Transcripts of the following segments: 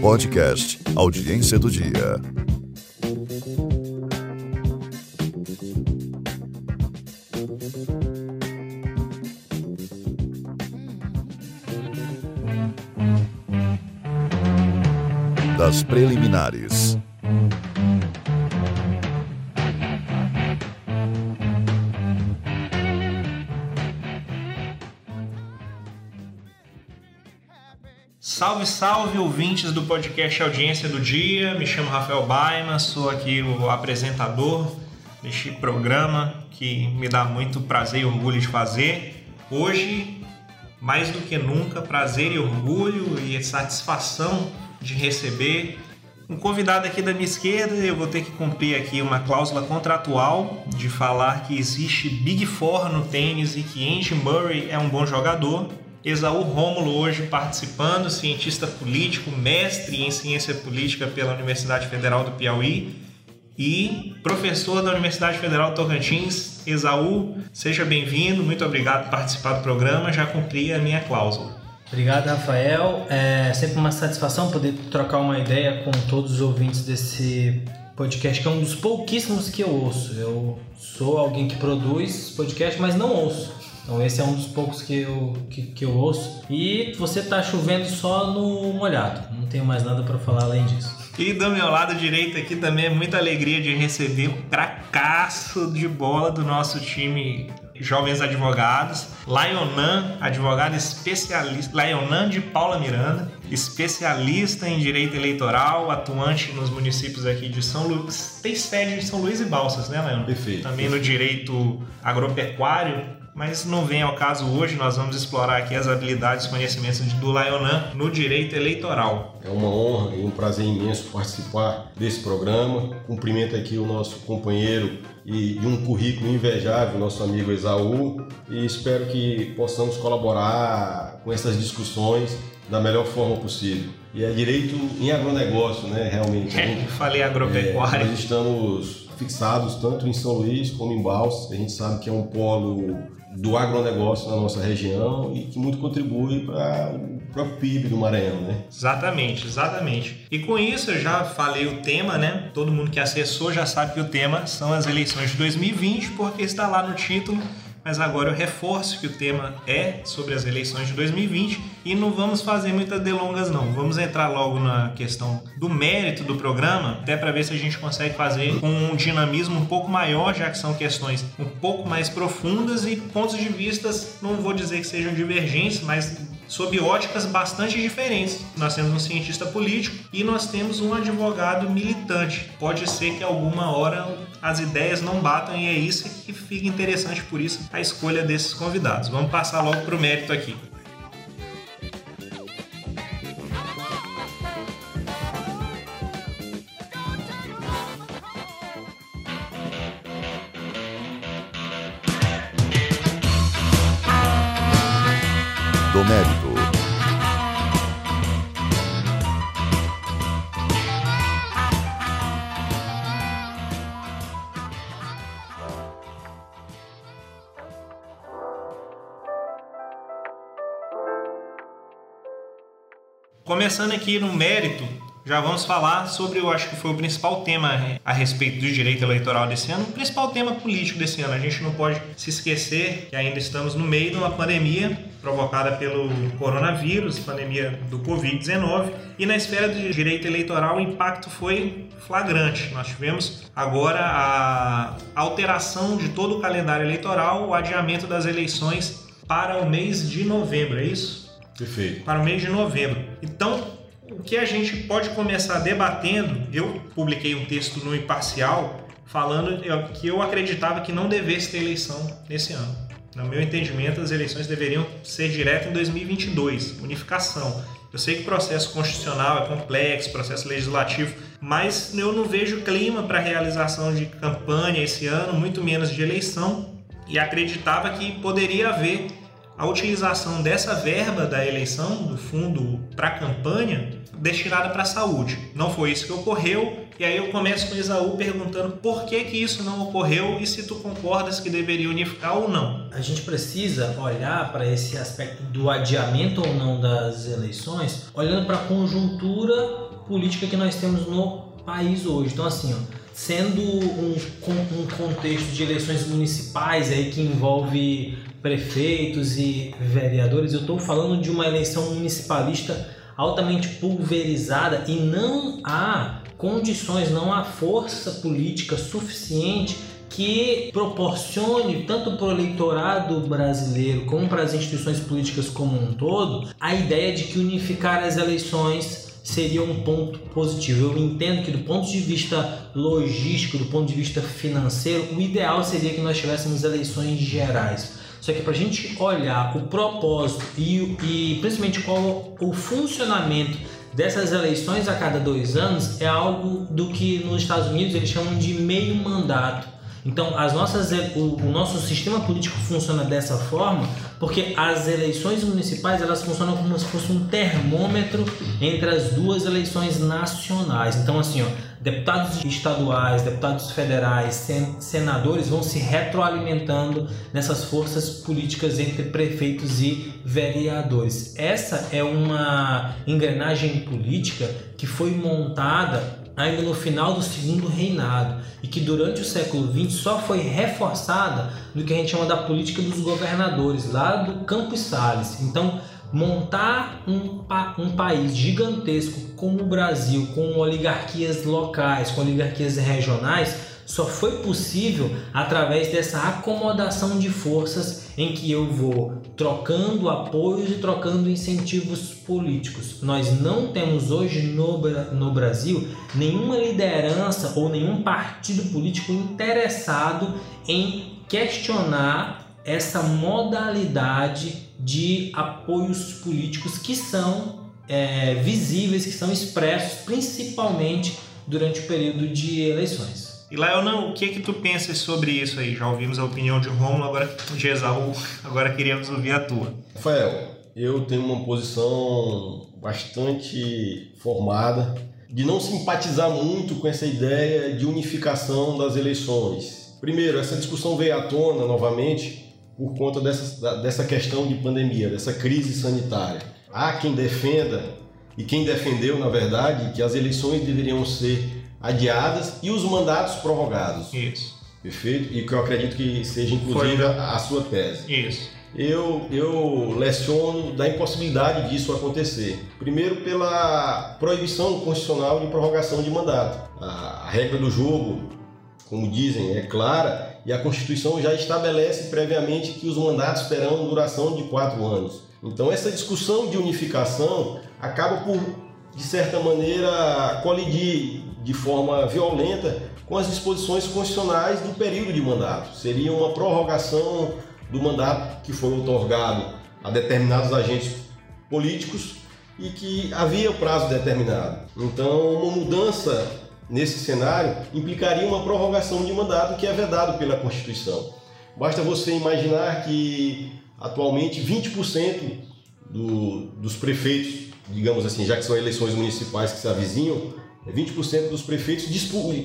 Podcast Audiência do Dia. Das preliminares. Salve, salve, ouvintes do podcast Audiência do Dia. Me chamo Rafael Baima, sou aqui o apresentador deste programa que me dá muito prazer e orgulho de fazer. Hoje, mais do que nunca, prazer e orgulho e satisfação de receber um convidado aqui da minha esquerda. Eu vou ter que cumprir aqui uma cláusula contratual de falar que existe Big Four no tênis e que Andy Murray é um bom jogador. Esaú Rômulo hoje participando, cientista político, mestre em ciência política pela Universidade Federal do Piauí e professor da Universidade Federal Tocantins. Esaú, seja bem-vindo, muito obrigado por participar do programa, já cumpri a minha cláusula. Obrigado, Rafael. É sempre uma satisfação poder trocar uma ideia com todos os ouvintes desse podcast, que é um dos pouquíssimos que eu ouço. Eu sou alguém que produz podcast, mas não ouço. Então esse é um dos poucos que eu, que, que eu ouço. E você tá chovendo só no molhado. Não tenho mais nada para falar além disso. E do meu lado direito aqui também é muita alegria de receber o cracaço de bola do nosso time Jovens Advogados, Laionan, advogado especialista, Laionan de Paula Miranda, especialista em direito eleitoral, atuante nos municípios aqui de São Luís, tem sede em São Luís e Balsas, né, Laionan? Perfeito. Também no direito agropecuário, mas não vem ao caso hoje, nós vamos explorar aqui as habilidades e conhecimentos do Laionan no direito eleitoral. É uma honra e um prazer imenso participar desse programa. Cumprimento aqui o nosso companheiro e de um currículo invejável, nosso amigo Esaú, e espero que possamos colaborar com essas discussões da melhor forma possível. E é direito em agronegócio, né, realmente. É, falei agropecuário. É, nós estamos fixados tanto em São Luís como em Balsas, a gente sabe que é um polo do agronegócio na nossa região e que muito contribui para o próprio PIB do Maranhão, né? Exatamente, exatamente. E com isso eu já falei o tema, né? Todo mundo que acessou já sabe que o tema são as eleições de 2020, porque está lá no título mas agora eu reforço que o tema é sobre as eleições de 2020 e não vamos fazer muitas delongas não. Vamos entrar logo na questão do mérito do programa, até para ver se a gente consegue fazer com um dinamismo um pouco maior, já que são questões um pouco mais profundas e pontos de vistas, não vou dizer que sejam divergentes, mas sob óticas bastante diferentes. Nós temos um cientista político e nós temos um advogado militante. Pode ser que alguma hora as ideias não batam e é isso que fica interessante por isso a escolha desses convidados. Vamos passar logo para o mérito aqui. Começando aqui no mérito, já vamos falar sobre, eu acho que foi o principal tema a respeito do direito eleitoral desse ano, o principal tema político desse ano. A gente não pode se esquecer que ainda estamos no meio de uma pandemia provocada pelo coronavírus, pandemia do Covid-19, e na esfera do direito eleitoral o impacto foi flagrante. Nós tivemos agora a alteração de todo o calendário eleitoral, o adiamento das eleições para o mês de novembro, é isso? Perfeito. para o mês de novembro. Então, o que a gente pode começar debatendo, eu publiquei um texto no Imparcial falando que eu acreditava que não devesse ter eleição nesse ano. No meu entendimento, as eleições deveriam ser direto em 2022, unificação. Eu sei que o processo constitucional é complexo, processo legislativo, mas eu não vejo clima para realização de campanha esse ano, muito menos de eleição, e acreditava que poderia haver a utilização dessa verba da eleição, do fundo para campanha, destinada para a saúde. Não foi isso que ocorreu, e aí eu começo com Isaú perguntando por que que isso não ocorreu e se tu concordas que deveria unificar ou não. A gente precisa olhar para esse aspecto do adiamento ou não das eleições, olhando para a conjuntura política que nós temos no país hoje. Então assim, ó, sendo um, um contexto de eleições municipais aí que envolve prefeitos e vereadores, eu estou falando de uma eleição municipalista altamente pulverizada e não há condições, não há força política suficiente que proporcione tanto para o eleitorado brasileiro como para as instituições políticas como um todo a ideia de que unificar as eleições seria um ponto positivo. Eu entendo que do ponto de vista logístico, do ponto de vista financeiro, o ideal seria que nós tivéssemos eleições gerais só que para a gente olhar o propósito e, e principalmente qual o funcionamento dessas eleições a cada dois anos é algo do que nos Estados Unidos eles chamam de meio mandato. Então, as nossas, o, o, nosso sistema político funciona dessa forma porque as eleições municipais elas funcionam como se fosse um termômetro entre as duas eleições nacionais. Então, assim, ó, deputados estaduais, deputados federais, senadores vão se retroalimentando nessas forças políticas entre prefeitos e vereadores. Essa é uma engrenagem política que foi montada ainda no final do segundo reinado e que durante o século XX só foi reforçada no que a gente chama da política dos governadores, lá do Campos Salles. Então, montar um, um país gigantesco como o Brasil, com oligarquias locais, com oligarquias regionais, só foi possível através dessa acomodação de forças em que eu vou trocando apoios e trocando incentivos políticos. Nós não temos hoje no, no Brasil nenhuma liderança ou nenhum partido político interessado em questionar essa modalidade de apoios políticos que são é, visíveis, que são expressos principalmente durante o período de eleições. E Lael, o que que tu pensas sobre isso aí? Já ouvimos a opinião de Romulo, agora de Esaú, agora queríamos ouvir a tua. Rafael, eu tenho uma posição bastante formada de não simpatizar muito com essa ideia de unificação das eleições. Primeiro, essa discussão veio à tona novamente por conta dessa, dessa questão de pandemia, dessa crise sanitária. Há quem defenda, e quem defendeu, na verdade, que as eleições deveriam ser adiadas e os mandatos prorrogados. Isso. Perfeito? E que eu acredito que seja inclusive Foi. a sua tese. Isso. Eu, eu leciono da impossibilidade disso acontecer. Primeiro, pela proibição constitucional de prorrogação de mandato. A, a regra do jogo, como dizem, é clara e a Constituição já estabelece previamente que os mandatos terão duração de quatro anos. Então, essa discussão de unificação acaba por, de certa maneira, colidir de forma violenta com as disposições constitucionais do período de mandato. Seria uma prorrogação do mandato que foi otorgado a determinados agentes políticos e que havia prazo determinado. Então, uma mudança nesse cenário implicaria uma prorrogação de mandato que é vedado pela Constituição. Basta você imaginar que atualmente 20% do, dos prefeitos, digamos assim, já que são eleições municipais que se avizinham, 20% dos prefeitos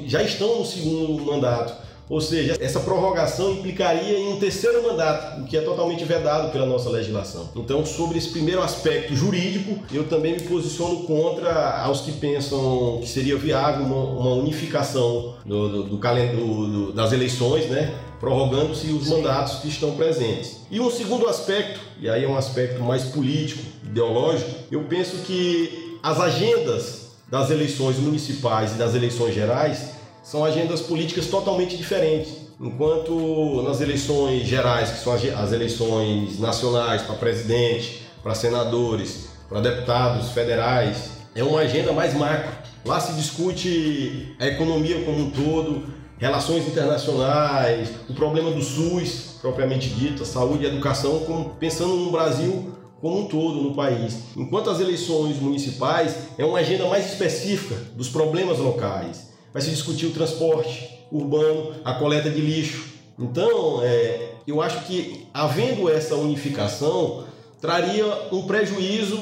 já estão no segundo mandato. Ou seja, essa prorrogação implicaria em um terceiro mandato, o que é totalmente vedado pela nossa legislação. Então, sobre esse primeiro aspecto jurídico, eu também me posiciono contra aos que pensam que seria viável uma, uma unificação do, do, do, das eleições, né? prorrogando-se os mandatos que estão presentes. E um segundo aspecto, e aí é um aspecto mais político, ideológico, eu penso que as agendas das eleições municipais e das eleições gerais são agendas políticas totalmente diferentes. Enquanto nas eleições gerais, que são as eleições nacionais para presidente, para senadores, para deputados federais, é uma agenda mais macro. Lá se discute a economia como um todo, relações internacionais, o problema do SUS, propriamente dito, a saúde e educação, como pensando no Brasil como um todo no país. Enquanto as eleições municipais é uma agenda mais específica dos problemas locais. Vai se discutir o transporte urbano, a coleta de lixo, Então, é, eu acho que havendo essa unificação, traria um prejuízo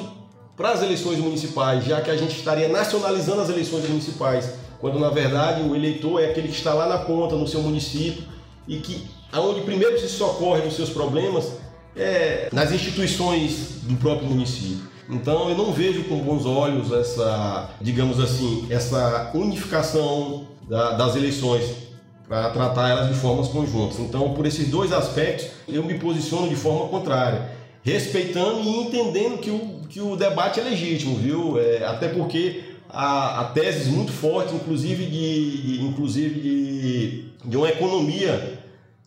para as eleições municipais, já que a gente estaria nacionalizando as eleições municipais, quando na verdade o eleitor é aquele que está lá na ponta, no seu município, e que aonde primeiro se socorre dos seus problemas é nas instituições do próprio município. Então eu não vejo com bons olhos essa, digamos assim, essa unificação da, das eleições para tratar elas de formas conjuntas. Então, por esses dois aspectos, eu me posiciono de forma contrária, respeitando e entendendo que o, que o debate é legítimo, viu? É, até porque há, há teses muito fortes, inclusive de, inclusive de, de uma economia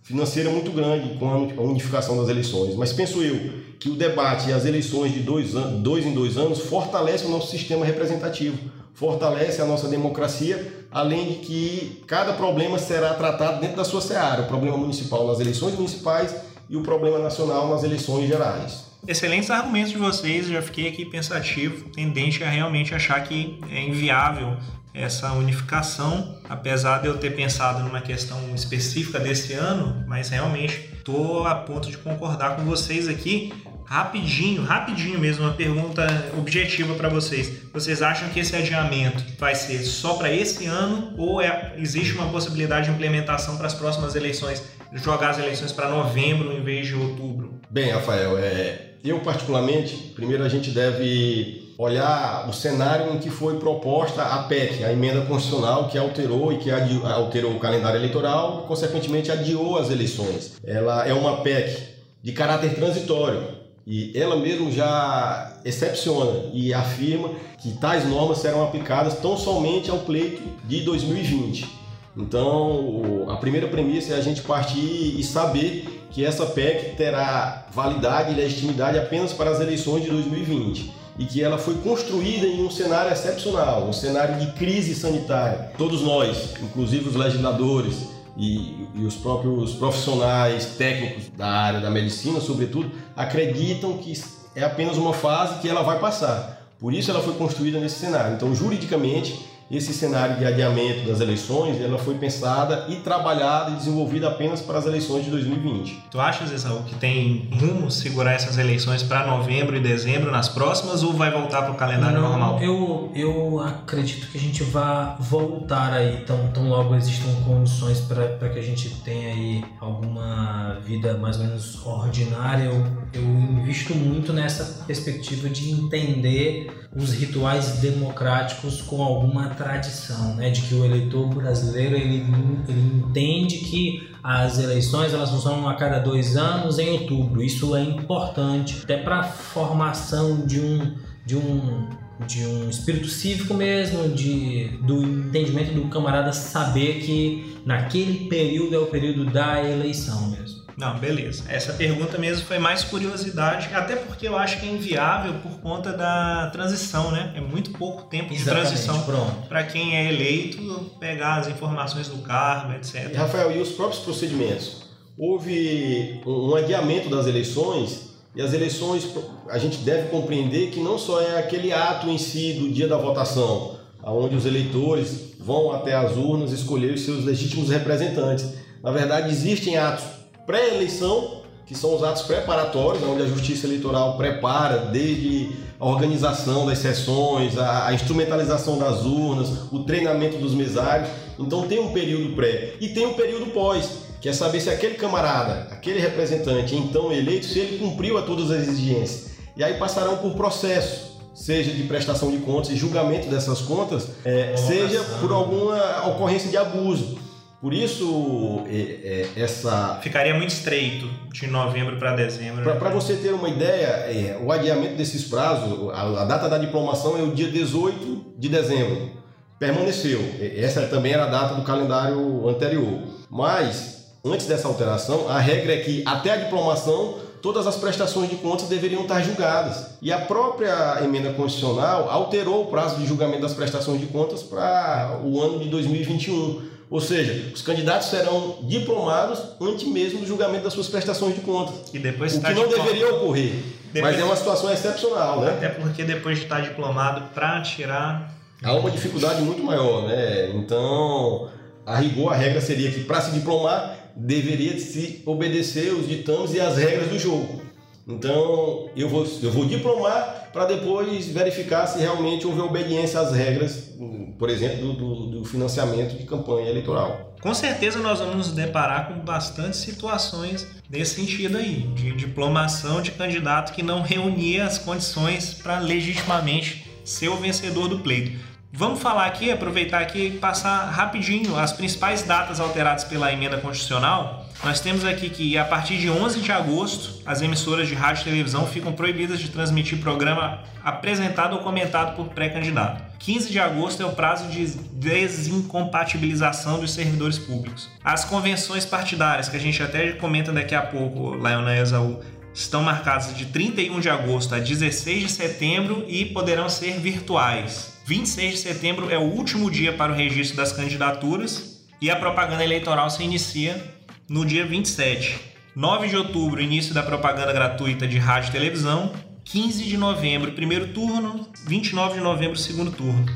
financeira muito grande com a unificação das eleições. Mas penso eu que o debate e as eleições de dois, dois em dois anos fortalecem o nosso sistema representativo, fortalece a nossa democracia, além de que cada problema será tratado dentro da sua seara, o problema municipal nas eleições municipais e o problema nacional nas eleições gerais. Excelentes argumentos de vocês, já fiquei aqui pensativo, tendente a realmente achar que é inviável essa unificação, apesar de eu ter pensado numa questão específica desse ano, mas realmente estou a ponto de concordar com vocês aqui. Rapidinho, rapidinho mesmo, uma pergunta objetiva para vocês. Vocês acham que esse adiamento vai ser só para esse ano ou é, existe uma possibilidade de implementação para as próximas eleições? Jogar as eleições para novembro em vez de outubro? Bem, Rafael, é, eu particularmente, primeiro a gente deve olhar o cenário em que foi proposta a PEC, a emenda constitucional que alterou e que alterou o calendário eleitoral e, consequentemente, adiou as eleições. Ela é uma PEC de caráter transitório e ela mesmo já excepciona e afirma que tais normas serão aplicadas tão somente ao pleito de 2020. Então, a primeira premissa é a gente partir e saber que essa PEC terá validade e legitimidade apenas para as eleições de 2020 e que ela foi construída em um cenário excepcional, um cenário de crise sanitária. Todos nós, inclusive os legisladores e, e, os próprios profissionais técnicos da área da medicina, sobretudo, acreditam que é apenas uma fase que ela vai passar. Por isso ela foi construída nesse cenário. Então, juridicamente, esse cenário de adiamento das eleições, ela foi pensada e trabalhada e desenvolvida apenas para as eleições de 2020. Tu achas, Isaú, que tem rumo segurar essas eleições para novembro e dezembro nas próximas ou vai voltar para o calendário Não, normal? Eu, eu acredito que a gente vai voltar aí, tão, tão logo existam condições para que a gente tenha aí alguma vida mais ou menos ordinária. Eu, eu invisto muito nessa perspectiva de entender os rituais democráticos com alguma tradição, né, de que o eleitor brasileiro ele, ele entende que as eleições elas funcionam a cada dois anos em outubro. Isso é importante até para a formação de um de um de um espírito cívico mesmo, de do entendimento do camarada saber que naquele período é o período da eleição mesmo. Não, beleza. Essa pergunta mesmo foi mais curiosidade, até porque eu acho que é inviável por conta da transição, né? É muito pouco tempo Exatamente, de transição pronto. para quem é eleito pegar as informações do cargo, etc. E, Rafael, e os próprios procedimentos? Houve um adiamento das eleições e as eleições a gente deve compreender que não só é aquele ato em si do dia da votação, onde os eleitores vão até as urnas escolher os seus legítimos representantes. Na verdade, existem atos pré-eleição, que são os atos preparatórios, onde a Justiça Eleitoral prepara desde a organização das sessões, a, a instrumentalização das urnas, o treinamento dos mesários. Então tem um período pré e tem um período pós, que é saber se aquele camarada, aquele representante então eleito, se ele cumpriu a todas as exigências. E aí passarão por processo, seja de prestação de contas e julgamento dessas contas, é, seja por alguma ocorrência de abuso. Por isso, é, é, essa. Ficaria muito estreito de novembro para dezembro. Para você ter uma ideia, é, o adiamento desses prazos, a, a, data da diplomação é o dia 18 de dezembro. Permaneceu. Essa também era a data do calendário anterior. Mas, antes dessa alteração, a regra é que até a diplomação todas as prestações de contas deveriam estar julgadas. E a própria emenda constitucional alterou o prazo de julgamento das prestações de contas para o ano de 2021. Ou seja, os candidatos serão diplomados antes mesmo do julgamento das suas prestações de contas. E depois o que não deveria ocorrer. Depois... Mas é uma situação excepcional, né? Até porque depois de estar diplomado para tirar. Há uma dificuldade muito maior, né? Então, a rigor, a regra seria que para se diplomar deveria se obedecer os ditames e as regras do jogo. Então, eu vou, eu vou diplomar para depois verificar se realmente houve obediência às regras, por exemplo, do, do, financiamento de campanha eleitoral. Com certeza nós vamos nos deparar com bastantes situações nesse sentido aí, de diplomação de candidato que não reunia as condições para legitimamente ser o vencedor do pleito. Vamos falar aqui, aproveitar aqui e passar rapidinho as principais datas alteradas pela emenda constitucional. Nós temos aqui que a partir de 11 de agosto, as emissoras de rádio e televisão ficam proibidas de transmitir programa apresentado ou comentado por pré-candidato. 15 de agosto é o prazo de desincompatibilização dos servidores públicos. As convenções partidárias, que a gente até comenta daqui a pouco, Leonel Exaú, estão marcadas de 31 de agosto a 16 de setembro e poderão ser virtuais. 26 de setembro é o último dia para o registro das candidaturas e a propaganda eleitoral se inicia no dia 27. 9 de outubro, início da propaganda gratuita de rádio e televisão. 15 de novembro, primeiro turno. 29 de novembro, segundo turno.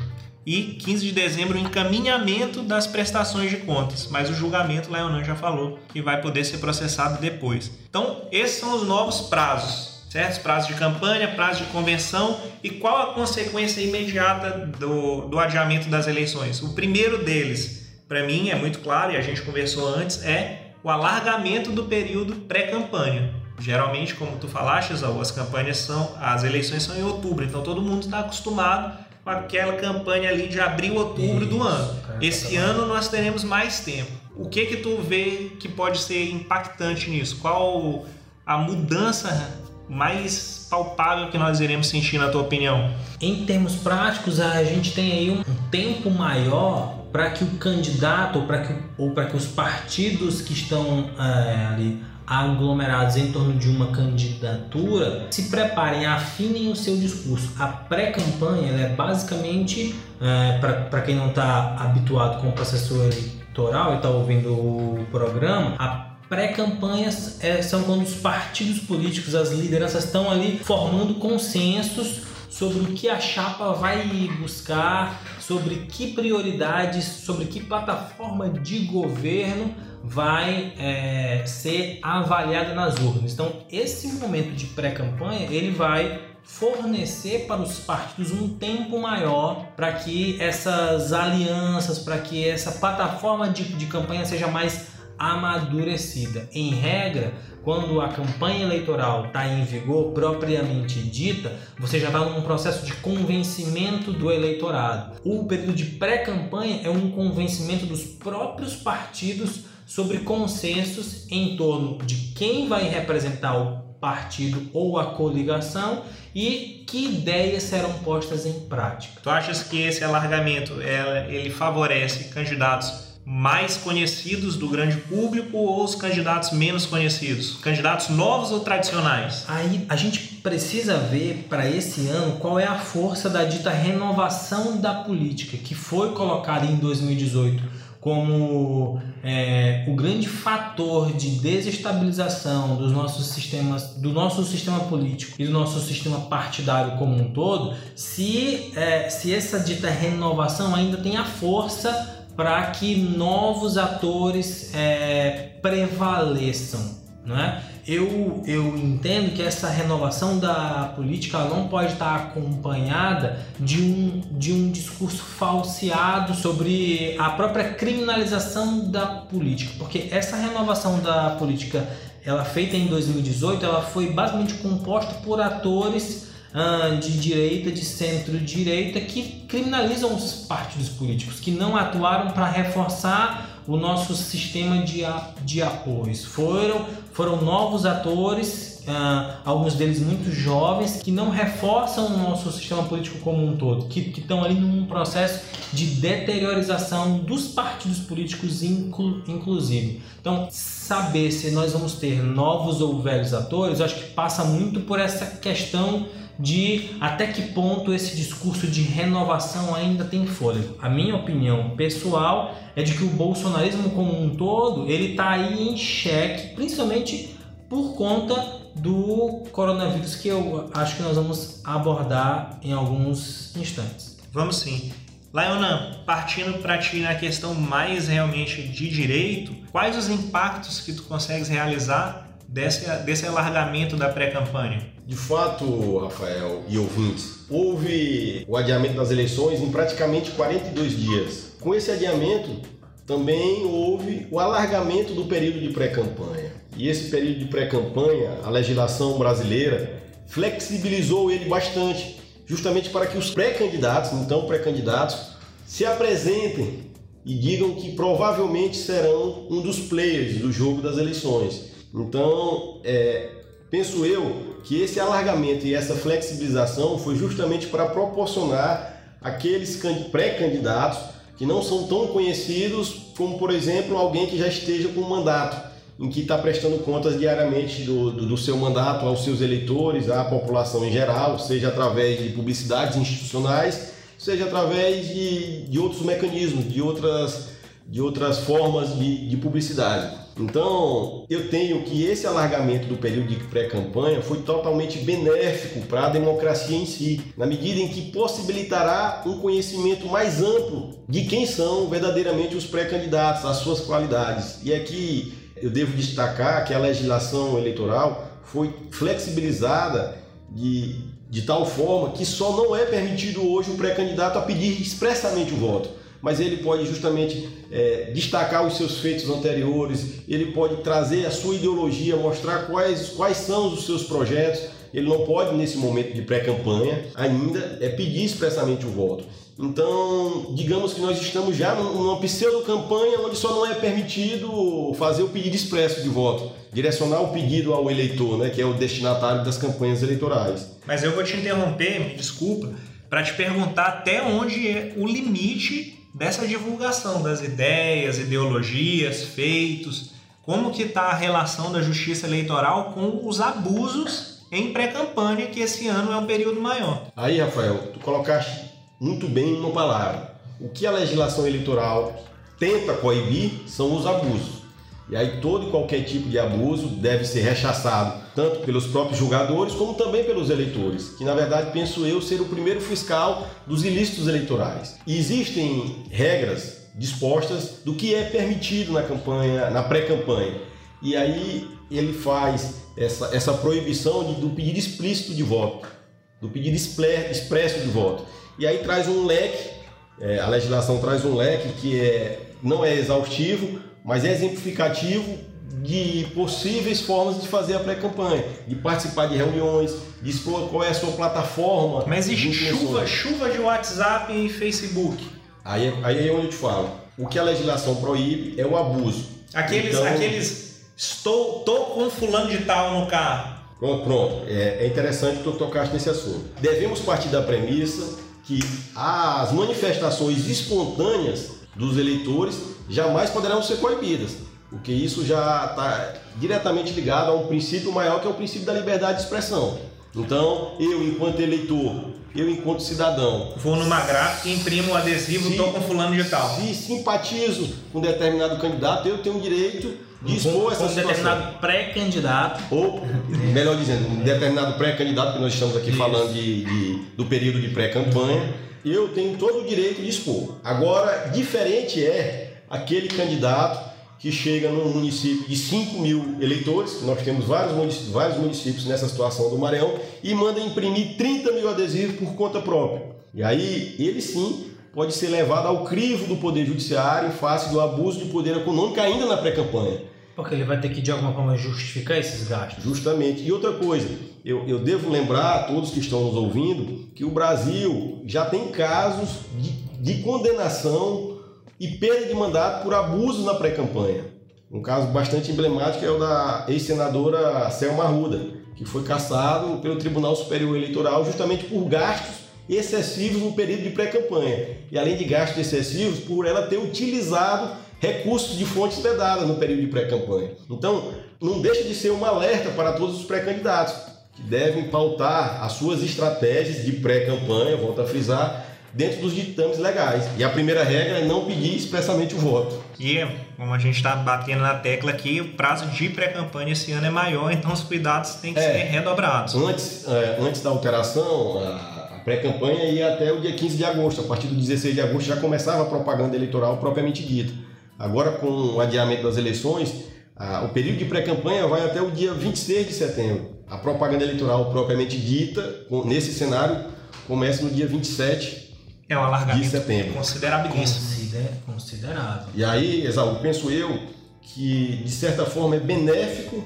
E 15 de dezembro, encaminhamento das prestações de contas. Mas o julgamento, Leonan já falou, que vai poder ser processado depois. Então, esses são os novos prazos certos prazos de campanha, prazo de convenção e qual a consequência imediata do, do adiamento das eleições. O primeiro deles, para mim, é muito claro e a gente conversou antes, é o alargamento do período pré-campanha. Geralmente, como tu falaste, as campanhas são, as eleições são em outubro, então todo mundo está acostumado com aquela campanha ali de abril, outubro Isso, do ano. Esse ano nós teremos mais tempo. O que que tu vê que pode ser impactante nisso? Qual a mudança mais palpável que nós iremos sentir, na tua opinião? Em termos práticos, a gente tem aí um tempo maior para que o candidato ou para que, ou que os partidos que estão é, ali aglomerados em torno de uma candidatura se preparem, afinem o seu discurso. A pré-campanha é basicamente, é, para quem não está habituado com o processo eleitoral e está ouvindo o programa, a pré-campanhas é, são quando os partidos políticos, as lideranças estão ali formando consensos sobre o que a chapa vai buscar, sobre que prioridades, sobre que plataforma de governo vai é, ser avaliada nas urnas. Então, esse momento de pré-campanha ele vai fornecer para os partidos um tempo maior para que essas alianças, para que essa plataforma de, de campanha seja mais amadurecida. Em regra, quando a campanha eleitoral está em vigor propriamente dita, você já está num processo de convencimento do eleitorado. O período de pré-campanha é um convencimento dos próprios partidos sobre consensos em torno de quem vai representar o partido ou a coligação e que ideias serão postas em prática. Tu achas que esse alargamento ele favorece candidatos mais conhecidos do grande público ou os candidatos menos conhecidos? Candidatos novos ou tradicionais? Aí a gente precisa ver para esse ano qual é a força da dita renovação da política que foi colocada em 2018 como é, o grande fator de desestabilização dos nossos sistemas, do nosso sistema político e do nosso sistema partidário como um todo, se, é, se essa dita renovação ainda tem a força para que novos atores é, prevaleçam. Não é? eu, eu entendo que essa renovação da política não pode estar acompanhada de um, de um discurso falseado sobre a própria criminalização da política, porque essa renovação da política ela feita em 2018 ela foi basicamente composta por atores de direita, de centro-direita, que criminalizam os partidos políticos, que não atuaram para reforçar o nosso sistema de, de apoios. Foram, foram novos atores, uh, alguns deles muito jovens, que não reforçam o nosso sistema político como um todo, que, estão ali num processo de deteriorização dos partidos políticos, inclu, inclusive. Então, saber se nós vamos ter novos ou velhos atores, acho que passa muito por essa questão de até que ponto esse discurso de renovação ainda tem fôlego. A minha opinião pessoal é de que o bolsonarismo como um todo ele está aí em xeque, principalmente por conta do coronavírus que eu acho que nós vamos abordar em alguns instantes. Vamos sim. Laionan, partindo para ti na questão mais realmente de direito, quais os impactos que tu consegues realizar desse, desse alargamento da pré-campanha? De fato, Rafael e ouvintes, houve o adiamento das eleições em praticamente 42 dias. Com esse adiamento, também houve o alargamento do período de pré-campanha. E esse período de pré-campanha, a legislação brasileira flexibilizou ele bastante justamente para que os pré-candidatos, então pré-candidatos, se apresentem e digam que provavelmente serão um dos players do jogo das eleições. Então, é, penso eu que esse alargamento e essa flexibilização foi justamente para proporcionar aqueles pré-candidatos que não são tão conhecidos como, por exemplo, alguém que já esteja com mandato em que está prestando contas diariamente do, do, do, seu mandato aos seus eleitores, à população em geral, seja através de publicidades institucionais, seja através de, de outros mecanismos, de outras, de outras formas de, de publicidade. Então, eu tenho que esse alargamento do período de pré-campanha foi totalmente benéfico para a democracia em si, na medida em que possibilitará um conhecimento mais amplo de quem são verdadeiramente os pré-candidatos, as suas qualidades. E aqui eu devo destacar que a legislação eleitoral foi flexibilizada de, de tal forma que só não é permitido hoje o pré-candidato a pedir expressamente o voto, mas ele pode justamente é, destacar os seus feitos anteriores, ele pode trazer a sua ideologia, mostrar quais, quais são os seus projetos. Ele não pode, nesse momento de pré-campanha, ainda é pedir expressamente o voto. Então, digamos que nós estamos já numa pseudo-campanha onde só não é permitido fazer o pedido expresso de voto, direcionar o pedido ao eleitor, né, que é o destinatário das campanhas eleitorais. Mas eu vou te interromper, me desculpa, para te perguntar até onde é o limite dessa divulgação das ideias, ideologias, feitos, como que está a relação da justiça eleitoral com os abusos em pré-campanha, que esse ano é um período maior. Aí, Rafael, tu colocaste muito bem uma palavra. O que a legislação eleitoral tenta coibir são os abusos. E aí todo e qualquer tipo de abuso deve ser rechaçado, tanto pelos próprios julgadores como também pelos eleitores, que na verdade penso eu ser o primeiro fiscal dos ilícitos eleitorais. E existem regras dispostas do que é permitido na campanha, na pré-campanha. E aí ele faz essa, essa proibição de, do pedido explícito de voto, do pedido expresso de voto. E aí traz um leque, é, a legislação traz um leque que é, não é exaustivo, mas é exemplificativo de possíveis formas de fazer a pré-campanha, de participar de reuniões, de expor qual é a sua plataforma. Mas existe chuva, chuva de WhatsApp e Facebook. Aí, aí é onde eu te falo. O que a legislação proíbe é o abuso. Aqueles, então, aqueles estou tô com fulano de tal no carro. Pronto, pronto. É, é interessante que tu tocaste nesse assunto. Devemos partir da premissa que as manifestações espontâneas dos eleitores jamais poderão ser coibidas, porque isso já está diretamente ligado a um princípio maior que é o princípio da liberdade de expressão. Então, eu, enquanto eleitor, eu, enquanto cidadão. Vou numa gráfica imprimo o adesivo, estou com fulano de tal. Se simpatizo com determinado candidato, eu tenho o direito de expor essa com situação. determinado pré-candidato. Ou, melhor dizendo, um determinado pré-candidato, que nós estamos aqui Isso. falando de, de, do período de pré-campanha, eu tenho todo o direito de expor. Agora, diferente é aquele candidato que chega num município de 5 mil eleitores, nós temos vários municípios, vários municípios nessa situação do Maranhão, e manda imprimir 30 mil adesivos por conta própria. E aí, ele sim pode ser levado ao crivo do Poder Judiciário em face do abuso de poder econômico ainda na pré-campanha. Porque ele vai ter que de alguma forma justificar esses gastos. Justamente. E outra coisa, eu, eu devo lembrar a todos que estão nos ouvindo que o Brasil já tem casos de, de condenação e perda de mandato por abuso na pré-campanha. Um caso bastante emblemático é o da ex-senadora Selma Arruda, que foi cassado pelo Tribunal Superior Eleitoral justamente por gastos excessivos no período de pré-campanha. E além de gastos excessivos, por ela ter utilizado recursos de fontes vedadas no período de pré-campanha. Então, não deixa de ser um alerta para todos os pré-candidatos, que devem pautar as suas estratégias de pré-campanha, volto a frisar, dentro dos ditames legais. E a primeira regra é não pedir expressamente o voto. E, como a gente está batendo na tecla aqui, o prazo de pré-campanha esse ano é maior, então os cuidados têm que é, ser redobrados. Antes, é, antes da alteração, a pré-campanha ia até o dia 15 de agosto. A partir do 16 de agosto já começava a propaganda eleitoral propriamente dita. Agora, com o adiamento das eleições, o período de pré-campanha vai até o dia 26 de setembro. A propaganda eleitoral propriamente dita, nesse cenário, começa no dia 27 é um alargamento de setembro. considerabilíssimo. Considerável. E aí, Exaú, penso eu que, de certa forma, é benéfico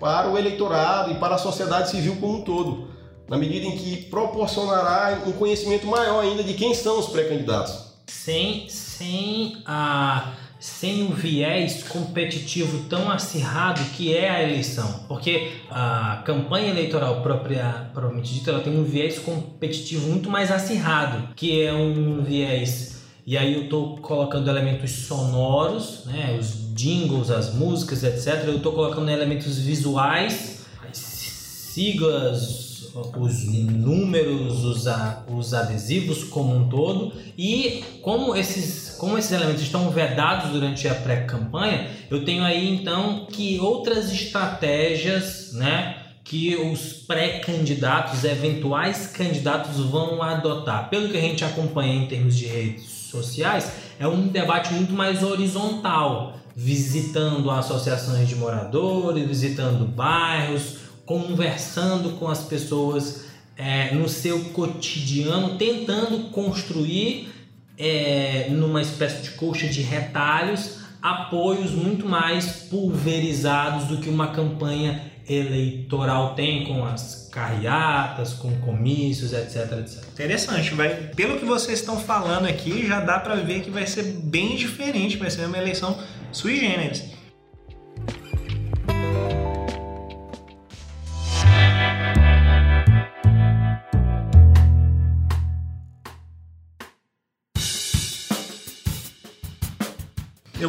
para o eleitorado e para a sociedade civil como um todo, na medida em que proporcionará um conhecimento maior ainda de quem são os pré-candidatos. Sem, sem a sem o viés competitivo tão acirrado que é a eleição, porque a campanha eleitoral própria, propriamente dita, ela tem um viés competitivo muito mais acirrado, que é um viés e aí eu estou colocando elementos sonoros, né, os jingles, as músicas, etc. Eu estou colocando elementos visuais, as siglas, os números, os, os adesivos como um todo. E como esses, como esses elementos estão vedados durante a pré-campanha, eu tenho aí então que outras estratégias, né? que os pré-candidatos, eventuais candidatos vão adotar. Pelo que a gente acompanha em termos de redes sociais, é um debate muito mais horizontal, visitando associações de moradores, visitando bairros, conversando com as pessoas é, no seu cotidiano, tentando construir é, numa espécie de coxa de retalhos apoios muito mais pulverizados do que uma campanha eleitoral tem com as carreatas, com comícios, etc, etc. Interessante, vai. Pelo que vocês estão falando aqui, já dá para ver que vai ser bem diferente, vai ser uma eleição sui generis.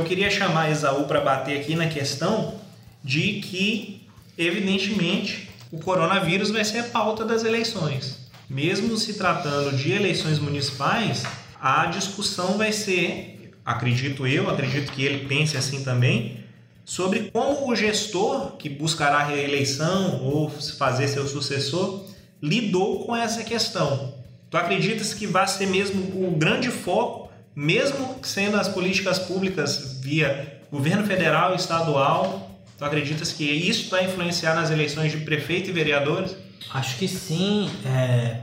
Eu queria chamar Esaú para bater aqui na questão de que, evidentemente, o coronavírus vai ser a pauta das eleições. Mesmo se tratando de eleições municipais, a discussão vai ser, acredito eu, acredito que ele pense assim também, sobre como o gestor que buscará a reeleição ou fazer seu sucessor lidou com essa questão. Tu acreditas que vai ser mesmo o grande foco mesmo sendo as políticas públicas via governo federal e estadual, tu acreditas que isso vai influenciar nas eleições de prefeito e vereadores? Acho que sim, é,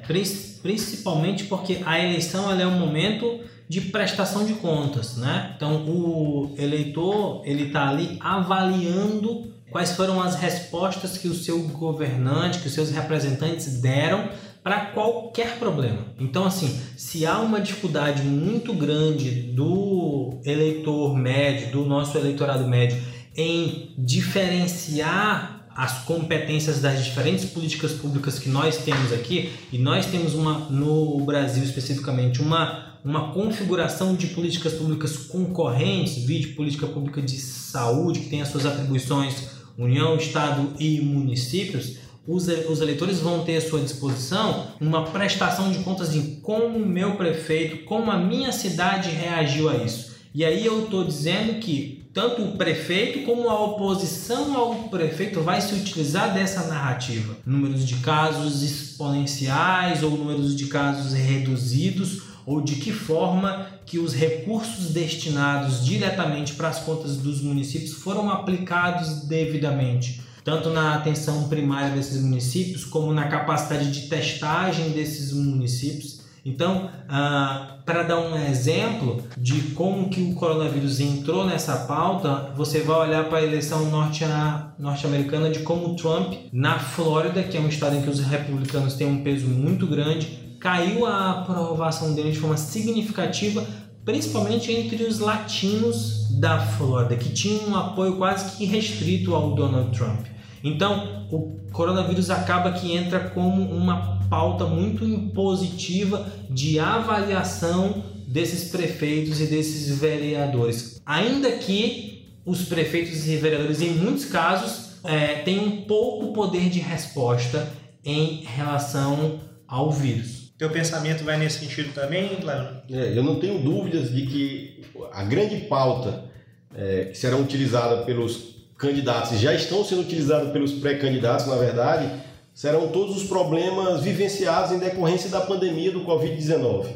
principalmente porque a eleição é um momento de prestação de contas, né? Então o eleitor ele está ali avaliando quais foram as respostas que o seu governante, que os seus representantes deram para qualquer problema. Então, assim, se há uma dificuldade muito grande do eleitor médio, do nosso eleitorado médio, em diferenciar as competências das diferentes políticas públicas que nós temos aqui, e nós temos uma no Brasil especificamente uma uma configuração de políticas públicas concorrentes, vídeo política pública de saúde que tem as suas atribuições União, Estado e municípios, os, eleitores vão ter à sua disposição uma prestação de contas de como o meu prefeito, como a minha cidade reagiu a isso. E aí eu estou dizendo que tanto o prefeito como a oposição ao prefeito vai se utilizar dessa narrativa. Números de casos exponenciais ou números de casos reduzidos ou de que forma que os recursos destinados diretamente para as contas dos municípios foram aplicados devidamente tanto na atenção primária desses municípios, como na capacidade de testagem desses municípios. Então, ah, para dar um exemplo de como que o coronavírus entrou nessa pauta, você vai olhar para a eleição norte-americana de como Trump, na Flórida, que é um estado em que os republicanos têm um peso muito grande, caiu a aprovação dele de forma significativa, principalmente entre os latinos da Flórida, que tinham um apoio quase que restrito ao Donald Trump. Então, o coronavírus acaba que entra como uma pauta muito impositiva de avaliação desses prefeitos e desses vereadores. Ainda que os prefeitos e vereadores, em muitos casos, é, tenham pouco poder de resposta em relação ao vírus. Teu pensamento vai nesse sentido também, Leandro? É, eu não tenho dúvidas de que a grande pauta é, que será utilizada pelos candidatos já estão sendo utilizados pelos pré-candidatos, na verdade, serão todos os problemas vivenciados em decorrência da pandemia do Covid-19.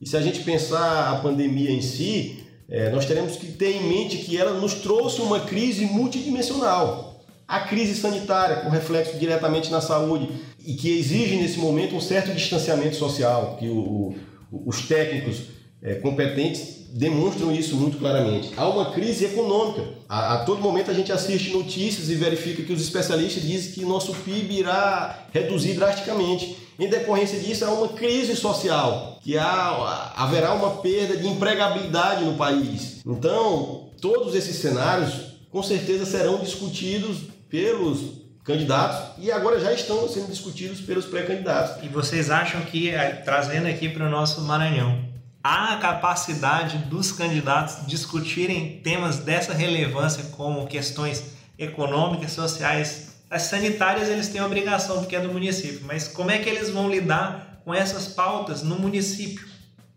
E se a gente pensar a pandemia em si, é, nós teremos que ter em mente que ela nos trouxe uma crise multidimensional. A crise sanitária, com reflexo diretamente na saúde, e que exige nesse momento um certo distanciamento social, que o, o, os técnicos é, competentes demonstram isso muito claramente. Há uma crise econômica. A, a, todo momento a gente assiste notícias e verifica que os especialistas dizem que nosso PIB irá reduzir drasticamente. Em decorrência disso, há uma crise social, que há, haverá uma perda de empregabilidade no país. Então, todos esses cenários com certeza serão discutidos pelos candidatos e agora já estão sendo discutidos pelos pré-candidatos. E vocês acham que, eh, trazendo aqui para o nosso Maranhão, há a capacidade dos candidatos discutirem temas dessa relevância como questões econômicas, sociais, as sanitárias eles têm obrigação porque é do município, mas como é que eles vão lidar com essas pautas no município?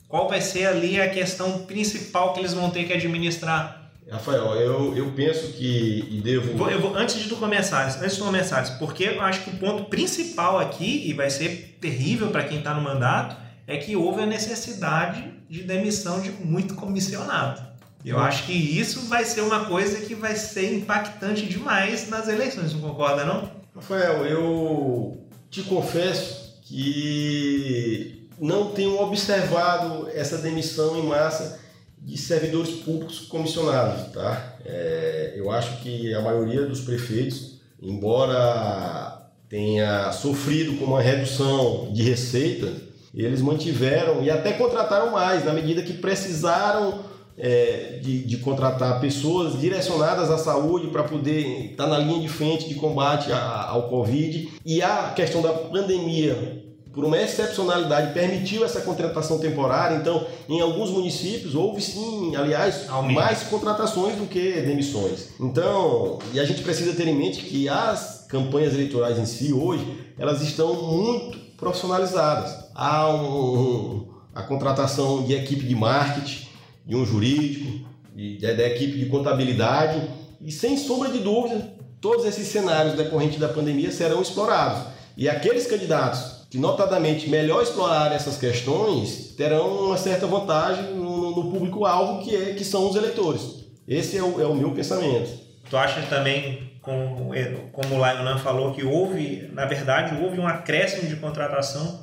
Qual vai ser ali a questão principal que eles vão ter que administrar? Rafael, eu, eu penso que e devo. Vou, vou, antes de tu começar, antes de tu começar, porque eu acho que o ponto principal aqui, e vai ser terrível para quem está no mandato, é que houve a necessidade de demissão de muito comissionado. Eu uhum. acho que isso vai ser uma coisa que vai ser impactante demais nas eleições, não concorda não? Rafael, eu te confesso que não tenho observado essa demissão em massa de servidores públicos comissionados, tá? É, eu acho que a maioria dos prefeitos, embora tenha sofrido com uma redução de receita, eles mantiveram e até contrataram mais, na medida que precisaram é, de, de, contratar pessoas direcionadas à saúde para poder estar na linha de frente de combate a, ao Covid. E a questão da pandemia, por uma excepcionalidade, permitiu essa contratação temporária. Então, em alguns municípios, houve sim, aliás, Aumenta. mais contratações do que demissões. Então, e a gente precisa ter em mente que as campanhas eleitorais em si, hoje, elas estão muito profissionalizadas há um, a contratação de equipe de marketing, de um jurídico, de, da equipe de contabilidade e sem sombra de dúvida todos esses cenários decorrentes da pandemia serão explorados e aqueles candidatos que notadamente melhor explorarem essas questões terão uma certa vantagem no, no público-alvo que, é, que são os eleitores. Esse é o, é o meu pensamento. Tu acha também, como, como o Lainan falou, que houve, na verdade, houve um acréscimo de contratação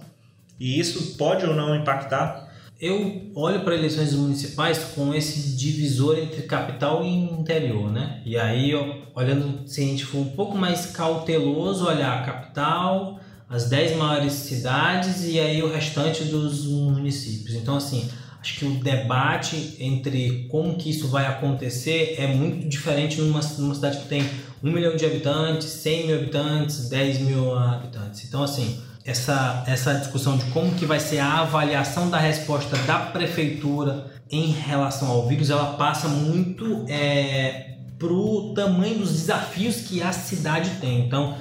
e isso pode ou não impactar? Eu olho para eleições municipais com esse divisor entre capital e interior, né? E aí, olhando, se a gente for um pouco mais cauteloso, olhar a capital, as 10 maiores cidades e aí o restante dos municípios. Então, assim, acho que o debate entre como que isso vai acontecer é muito diferente numa, numa cidade que tem 1 milhão de habitantes, 100 mil habitantes, 10 mil habitantes. Então, assim, essa, essa discussão de como que vai ser a avaliação da resposta da prefeitura em relação ao vírus, ela passa muito é, para o tamanho dos desafios que a cidade tem. Então,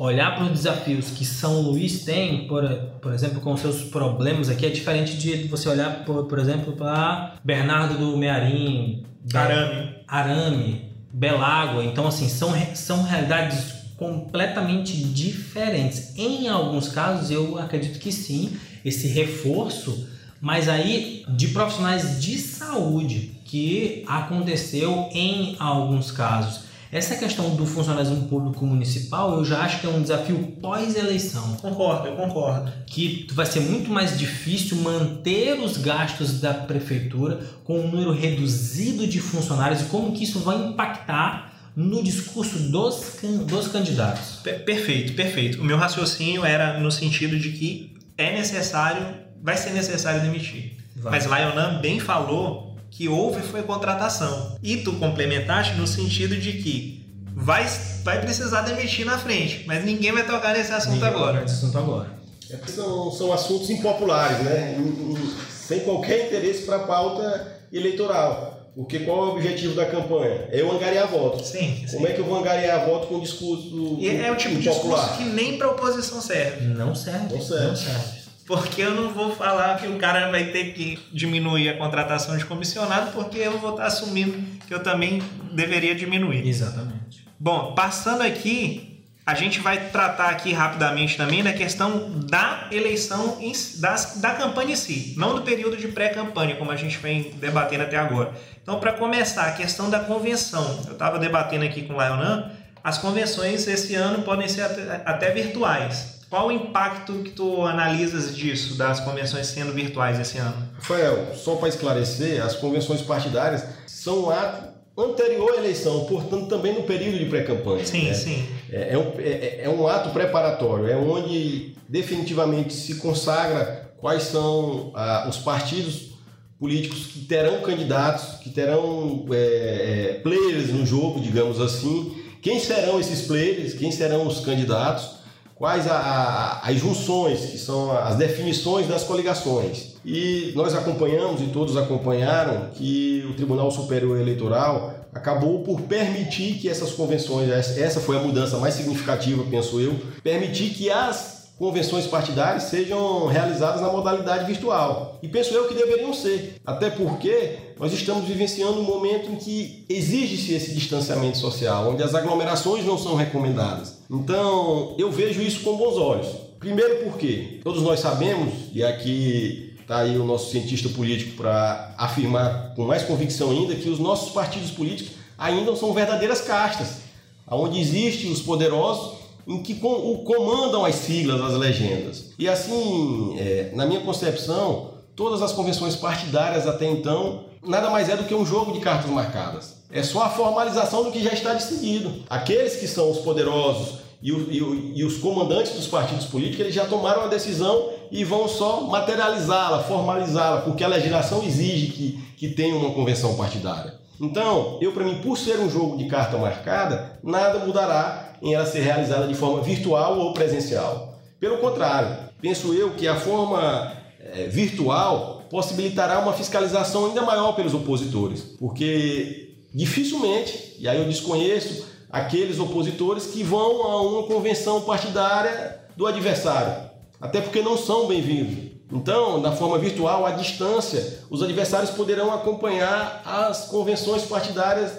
olhar para os desafios que São Luís tem, por, por exemplo, com seus problemas aqui, é diferente de você olhar, por, por exemplo, para Bernardo do Mearim, Arame, Arame Belágua. Então, assim, são, são realidades completamente diferentes. Em alguns casos, eu acredito que sim, esse reforço, mas aí de profissionais de saúde que aconteceu em alguns casos. Essa questão do funcionalismo público municipal, eu já acho que é um desafio pós-eleição. Concordo, eu concordo. Que vai ser muito mais difícil manter os gastos da prefeitura com um número reduzido de funcionários e como que isso vai impactar no discurso dos, dos candidatos. Perfeito, perfeito. O meu raciocínio era no sentido de que é necessário, vai ser necessário demitir. Vai. Mas Lionan bem falou que houve foi contratação. E tu complementaste no sentido de que vai, vai precisar demitir na frente, mas ninguém vai tocar nesse assunto ninguém agora. Nesse assunto agora. É são, são assuntos impopulares, né? Sem qualquer interesse para a pauta eleitoral. Porque qual é o objetivo da campanha? É eu angariar votos. Sim, sim. Como é que eu vou angariar voto com um discurso E é o tipo de discurso que nem para oposição serve. Não serve. Não serve. Não serve. Porque eu não vou falar que o cara vai ter que diminuir a contratação de comissionado, porque eu vou estar assumindo que eu também deveria diminuir. Exatamente. Bom, passando aqui, A gente vai tratar aqui rapidamente também da questão da eleição, em, das, da campanha em si, não do período de pré-campanha, como a gente vem debatendo até agora. Então, para começar, a questão da convenção. Eu estava debatendo aqui com o Leonan, as convenções esse ano podem ser até, até virtuais. Qual o impacto que tu analisas disso, das convenções sendo virtuais esse ano? Rafael, só para esclarecer, as convenções partidárias são um ato anterior à eleição, portanto também no período de pré-campanha. Sim, né? sim. É, é, um, é, é, um ato preparatório, é onde definitivamente se consagra quais são ah, os partidos políticos que terão candidatos, que terão é, é, players no jogo, digamos assim. Quem serão esses players? Quem serão os candidatos? Quais a, a, as junções, que são as definições das coligações. E nós acompanhamos, e todos acompanharam, que o Tribunal Superior Eleitoral acabou por permitir que essas convenções, essa foi a mudança mais significativa, penso eu, permitir que as convenções partidárias sejam realizadas na modalidade virtual. E penso eu que deveriam ser, até porque nós estamos vivenciando um momento em que exige-se esse distanciamento social, onde as aglomerações não são recomendadas. Então, eu vejo isso com bons olhos. Primeiro porque todos nós sabemos, e aqui está aí o nosso cientista político para afirmar com mais convicção ainda, que os nossos partidos políticos ainda são verdadeiras castas, onde existem os poderosos em que comandam as siglas, as legendas. E assim, é, na minha concepção, todas as convenções partidárias até então nada mais é do que um jogo de cartas marcadas. É só a formalização do que já está decidido. Aqueles que são os poderosos e, o, e, o, e os comandantes dos partidos políticos, eles já tomaram a decisão e vão só materializá-la, formalizá-la, porque a legislação exige que, que tenha uma convenção partidária. Então, eu para mim, por ser um jogo de carta marcada, nada mudará em ela ser realizada de forma virtual ou presencial. Pelo contrário, penso eu que a forma é, virtual possibilitará uma fiscalização ainda maior pelos opositores, porque dificilmente, e aí eu desconheço aqueles opositores que vão a uma convenção partidária do adversário, até porque não são bem-vindos. Então, na forma virtual, à distância, os adversários poderão acompanhar as convenções partidárias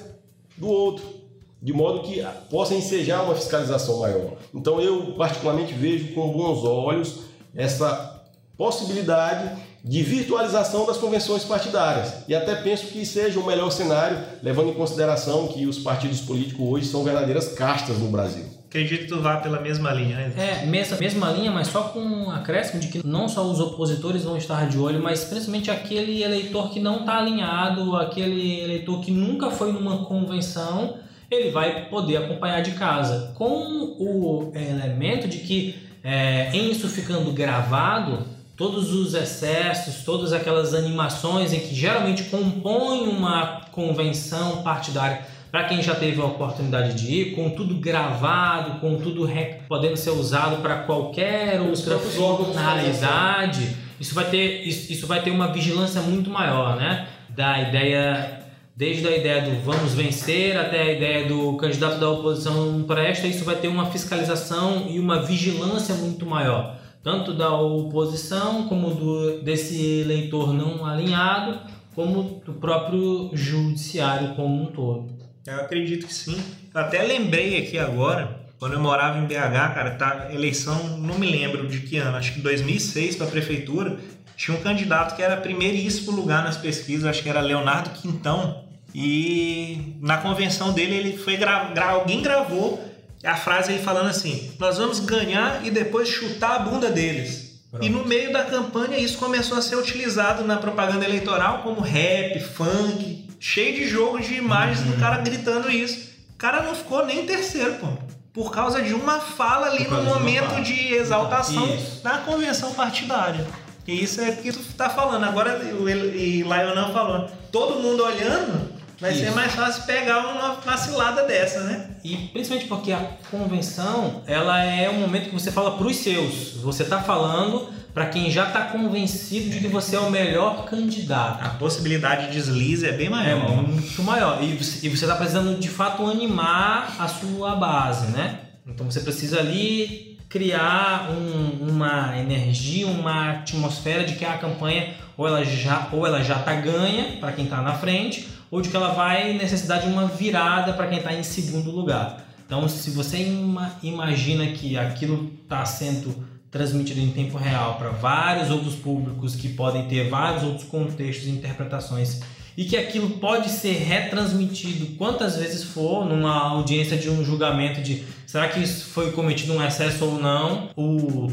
do outro de modo que possa ensejar uma fiscalização maior. Então eu particularmente vejo com bons olhos essa possibilidade de virtualização das convenções partidárias e até penso que seja o melhor cenário, levando em consideração que os partidos políticos hoje são verdadeiras castas no Brasil. Acredito que tu vá pela mesma linha, né? É, mesma, mesma linha, mas só com um acréscimo de que não só os opositores vão estar de olho, mas principalmente aquele eleitor que não está alinhado, aquele eleitor que nunca foi numa convenção ele vai poder acompanhar de casa. Com o elemento de que, é, em isso ficando gravado, todos os excessos, todas aquelas animações em que geralmente compõem uma convenção partidária, para quem já teve a oportunidade de ir, com tudo gravado, com tudo podendo ser usado para qualquer outra finalidade, isso vai ter isso, isso vai ter uma vigilância muito maior, né? Da ideia desde a ideia do vamos vencer até a ideia do candidato da oposição presta, isso vai ter uma fiscalização e uma vigilância muito maior, tanto da oposição como do desse eleitor não alinhado, como do próprio judiciário como um todo. Eu acredito que sim. Eu até lembrei aqui agora, quando eu morava em BH, cara, tá eleição, não me lembro de que ano, acho que 2006 para a prefeitura, tinha um candidato que era primeiríssimo lugar nas pesquisas, acho que era Leonardo Quintão, e na convenção dele, ele foi gra alguém gravou a frase ele falando assim: Nós vamos ganhar e depois chutar a bunda deles. Pronto. E no meio da campanha, isso começou a ser utilizado na propaganda eleitoral como rap, funk, cheio de jogos de imagens uhum. do cara gritando isso. O cara não ficou nem terceiro, pô. Por causa de uma fala ali no momento de, de exaltação isso. da convenção partidária. E isso é o que tu tá falando. Agora, o Lionel falou. Todo mundo olhando, Vai Isso. ser mais fácil pegar uma vacilada dessa, né? E principalmente porque a convenção, ela é um momento que você fala para os seus. Você está falando para quem já está convencido de que você é o melhor candidato. A possibilidade de deslize é bem maior. É muito maior. E você está precisando de fato animar a sua base, né? Então você precisa ali criar um, uma energia, uma atmosfera de que a campanha ou ela já ou ela já está ganha para quem está na frente ou de que ela vai necessitar de uma virada para quem está em segundo lugar. Então, se você ima imagina que aquilo está sendo transmitido em tempo real para vários outros públicos que podem ter vários outros contextos e interpretações e que aquilo pode ser retransmitido quantas vezes for numa audiência de um julgamento de será que isso foi cometido um excesso ou não, o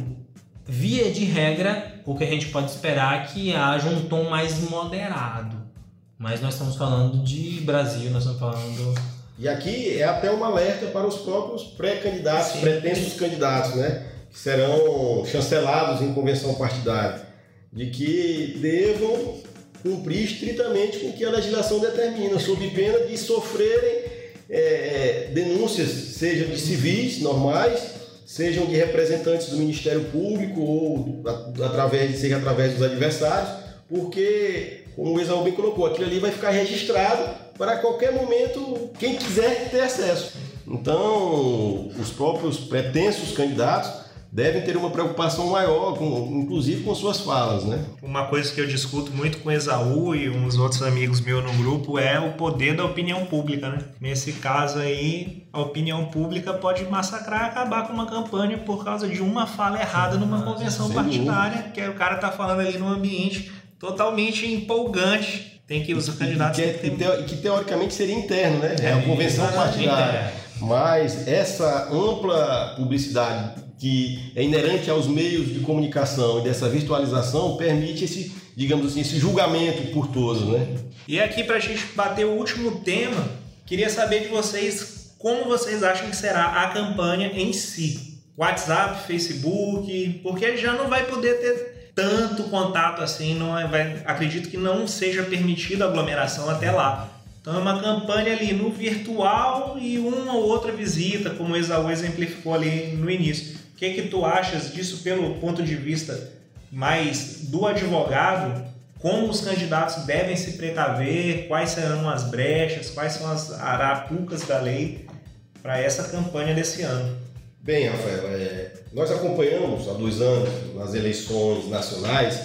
via de regra, o que a gente pode esperar é que haja um tom mais moderado. Mas nós estamos falando de Brasil, nós estamos falando e aqui é até um alerta para os próprios pré-candidatos, pretensos candidatos, né? Que serão chancelados em convenção partidária. De que devam cumprir estritamente com o que a legislação determina, sob pena de sofrerem é, denúncias, sejam de civis normais, sejam de representantes do Ministério Público ou através, seja através dos adversários, porque, como o Exaú bem colocou, aquilo ali vai ficar registrado para qualquer momento quem quiser ter acesso. Então, os próprios pretensos candidatos devem ter uma preocupação maior, com, inclusive com suas falas, né? Uma coisa que eu discuto muito com Esaú e uns outros amigos meus no grupo é o poder da opinião pública, né? Nesse caso aí, a opinião pública pode massacrar, acabar com uma campanha por causa de uma fala errada numa convenção partidária, que o cara tá falando ali num ambiente totalmente empolgante. Tem que os candidatos que, é, que, que, que teoricamente seria interno, né? É, é uma convenção partidária. Mas essa ampla publicidade que é inerente aos meios de comunicação e dessa virtualização permite esse, digamos assim, esse julgamento por todos, né? E aqui para a gente bater o último tema, queria saber de vocês como vocês acham que será a campanha em si. WhatsApp, Facebook, porque já não vai poder ter tanto contato assim, não é, vai, acredito que não seja permitida aglomeração até lá. Então é uma campanha ali no virtual e uma ou outra visita, como o Exaú exemplificou ali no início que que tu achas disso pelo ponto de vista mais do advogado? Como os candidatos devem se precaver? Quais serão as brechas? Quais são as arapucas da lei para essa campanha desse ano? Bem, Rafael, é, nós acompanhamos há dois anos nas eleições nacionais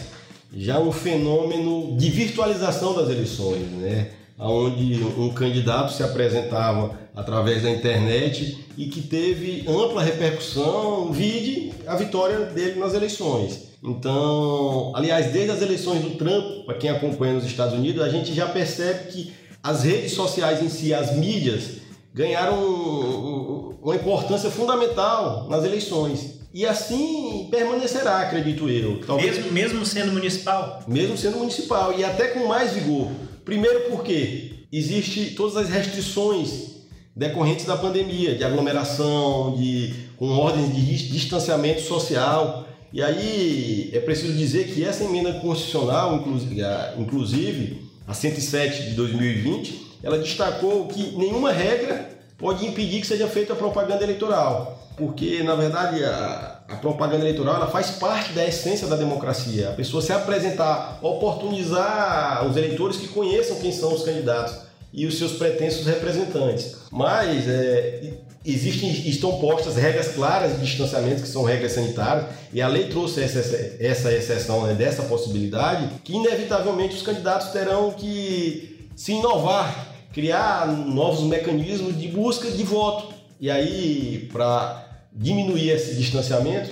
já um fenômeno de virtualização das eleições, né? onde um candidato se apresentava através da internet e que teve ampla repercussão, vide a vitória dele nas eleições. Então, aliás, desde as eleições do Trump, para quem acompanha nos Estados Unidos, a gente já percebe que as redes sociais em si, as mídias, ganharam uma importância fundamental nas eleições. E assim permanecerá, acredito eu. Talvez, mesmo, mesmo sendo municipal? Mesmo sendo municipal, e até com mais vigor. Primeiro porque existe todas as restrições decorrentes da pandemia, de aglomeração, de com ordens de distanciamento social. E aí é preciso dizer que essa emenda constitucional, inclusive a 107 de 2020, ela destacou que nenhuma regra pode impedir que seja feita a propaganda eleitoral, porque na verdade a, a propaganda eleitoral ela faz parte da essência da democracia. A pessoa se apresentar, oportunizar os eleitores que conheçam quem são os candidatos e os seus pretensos representantes. Mas é, existem, estão postas regras claras de distanciamento, que são regras sanitárias, e a lei trouxe essa, essa exceção né, dessa possibilidade, que inevitavelmente os candidatos terão que se inovar, criar novos mecanismos de busca de voto. E aí, para diminuir esse distanciamento,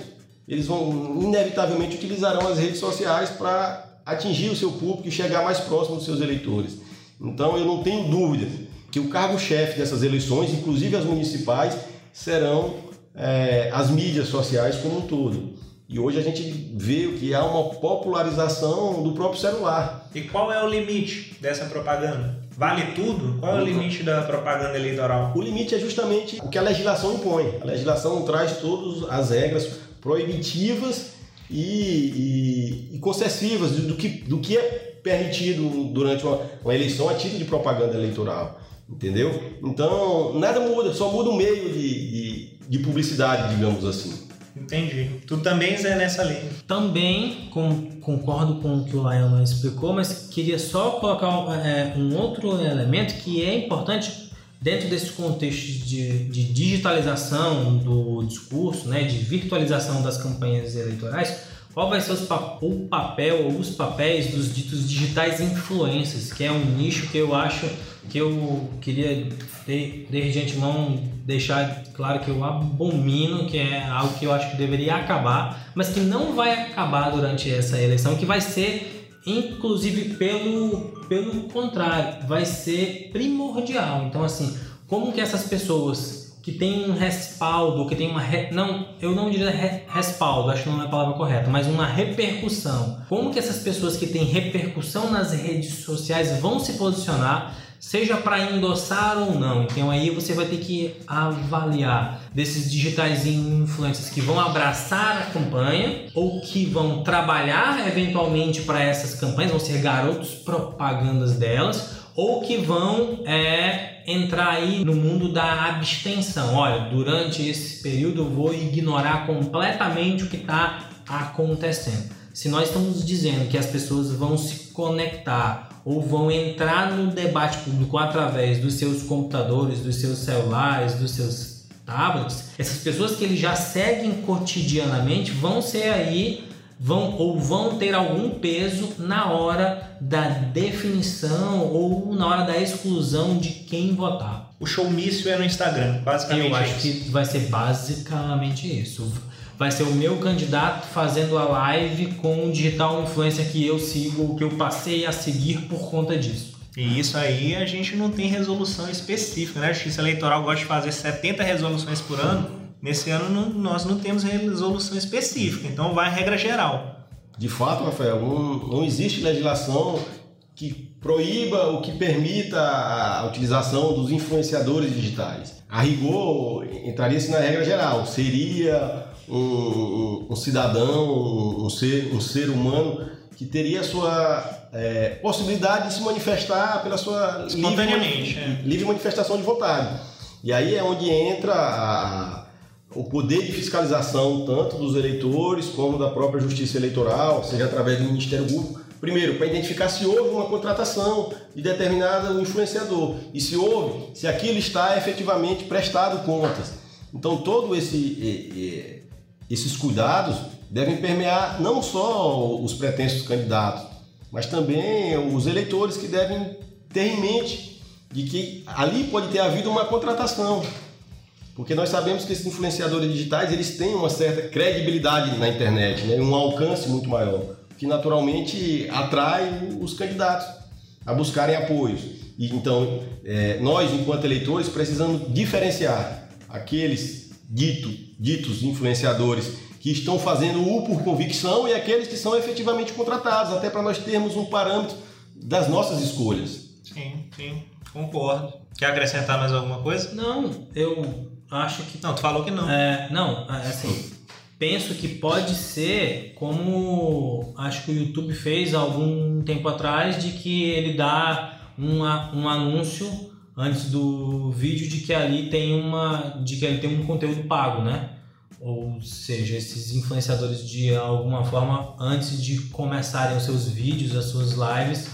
eles vão inevitavelmente utilizarão as redes sociais para atingir o seu público e chegar mais próximo dos seus eleitores. Então eu não tenho dúvida que o cargo-chefe dessas eleições, inclusive as municipais, serão é, as mídias sociais como um todo. E hoje a gente vê que há uma popularização do próprio celular. E qual é o limite dessa propaganda? Vale tudo? Qual é o limite da propaganda eleitoral? O limite é justamente o que a legislação impõe. A legislação traz todas as regras proibitivas e, e, e concessivas do que, do que é permitido durante uma, uma eleição a título de propaganda eleitoral. Entendeu? Então, nada muda, só muda o meio de, de, de publicidade, digamos assim. Entendi. Tu também é nessa linha. Também com, concordo com o que o Lionel explicou, mas queria só colocar é, um outro elemento que é importante dentro desse contexto de, de digitalização do discurso, né, de virtualização das campanhas eleitorais, qual vai ser o papel ou os papéis dos ditos digitais influencers, que é um nicho que eu acho que eu queria de, desde antemão deixar claro que eu abomino, que é algo que eu acho que deveria acabar, mas que não vai acabar durante essa eleição, que vai ser inclusive pelo pelo contrário, vai ser primordial. Então assim, como que essas pessoas que tem um respaldo, que tem uma. Re... Não, eu não diria re... respaldo, acho que não é a palavra correta, mas uma repercussão. Como que essas pessoas que têm repercussão nas redes sociais vão se posicionar, seja para endossar ou não? Então aí você vai ter que avaliar desses digitais influencers que vão abraçar a campanha ou que vão trabalhar eventualmente para essas campanhas, vão ser garotos propagandas delas ou que vão é, entrar aí no mundo da abstenção. Olha, durante esse período eu vou ignorar completamente o que está acontecendo. Se nós estamos dizendo que as pessoas vão se conectar ou vão entrar no debate público através dos seus computadores, dos seus celulares, dos seus tablets, essas pessoas que eles já seguem cotidianamente vão ser aí vão ou vão ter algum peso na hora da definição ou na hora da exclusão de quem votar. O showmício é no Instagram, basicamente. Eu acho isso. que vai ser basicamente isso. Vai ser o meu candidato fazendo a live com o digital influencer que eu sigo, ou que eu passei a seguir por conta disso. E isso aí a gente não tem resolução específica, né? A Justiça Eleitoral gosta de fazer 70 resoluções por ano Nesse ano não, nós não temos resolução específica, então vai a regra geral. De fato, Rafael, não, não existe legislação que proíba ou que permita a utilização dos influenciadores digitais. A rigor, entraria-se na regra geral. Seria um, um, um cidadão, um, ser, um ser humano que teria a sua é, possibilidade de se manifestar pela sua livre, é. livre manifestação de vontade. E aí é onde entra a, o poder de fiscalização tanto dos eleitores como da própria justiça eleitoral, seja através do Ministério Público, primeiro para identificar se houve uma contratação de determinado influenciador e se houve, se aquilo está efetivamente prestado contas. Então todo esse esses cuidados devem permear não só os pretensos candidatos, mas também os eleitores que devem ter em mente de que ali pode ter havido uma contratação, porque nós sabemos que esses influenciadores digitais eles têm uma certa credibilidade na internet, né? um alcance muito maior, que naturalmente atrai os candidatos a buscarem apoios. E, então, é, nós, enquanto eleitores, precisamos diferenciar aqueles dito, ditos influenciadores que estão fazendo o por convicção e aqueles que são efetivamente contratados, até para nós termos um parâmetro das nossas escolhas. Sim, sim, concordo. Quer acrescentar mais alguma coisa? Não, eu acho que. Não, tu falou que não. É, não, é, assim. penso que pode ser como acho que o YouTube fez algum tempo atrás, de que ele dá uma, um anúncio antes do vídeo de que ali tem uma. de que ali tem um conteúdo pago, né? Ou seja, esses influenciadores de alguma forma, antes de começarem os seus vídeos, as suas lives,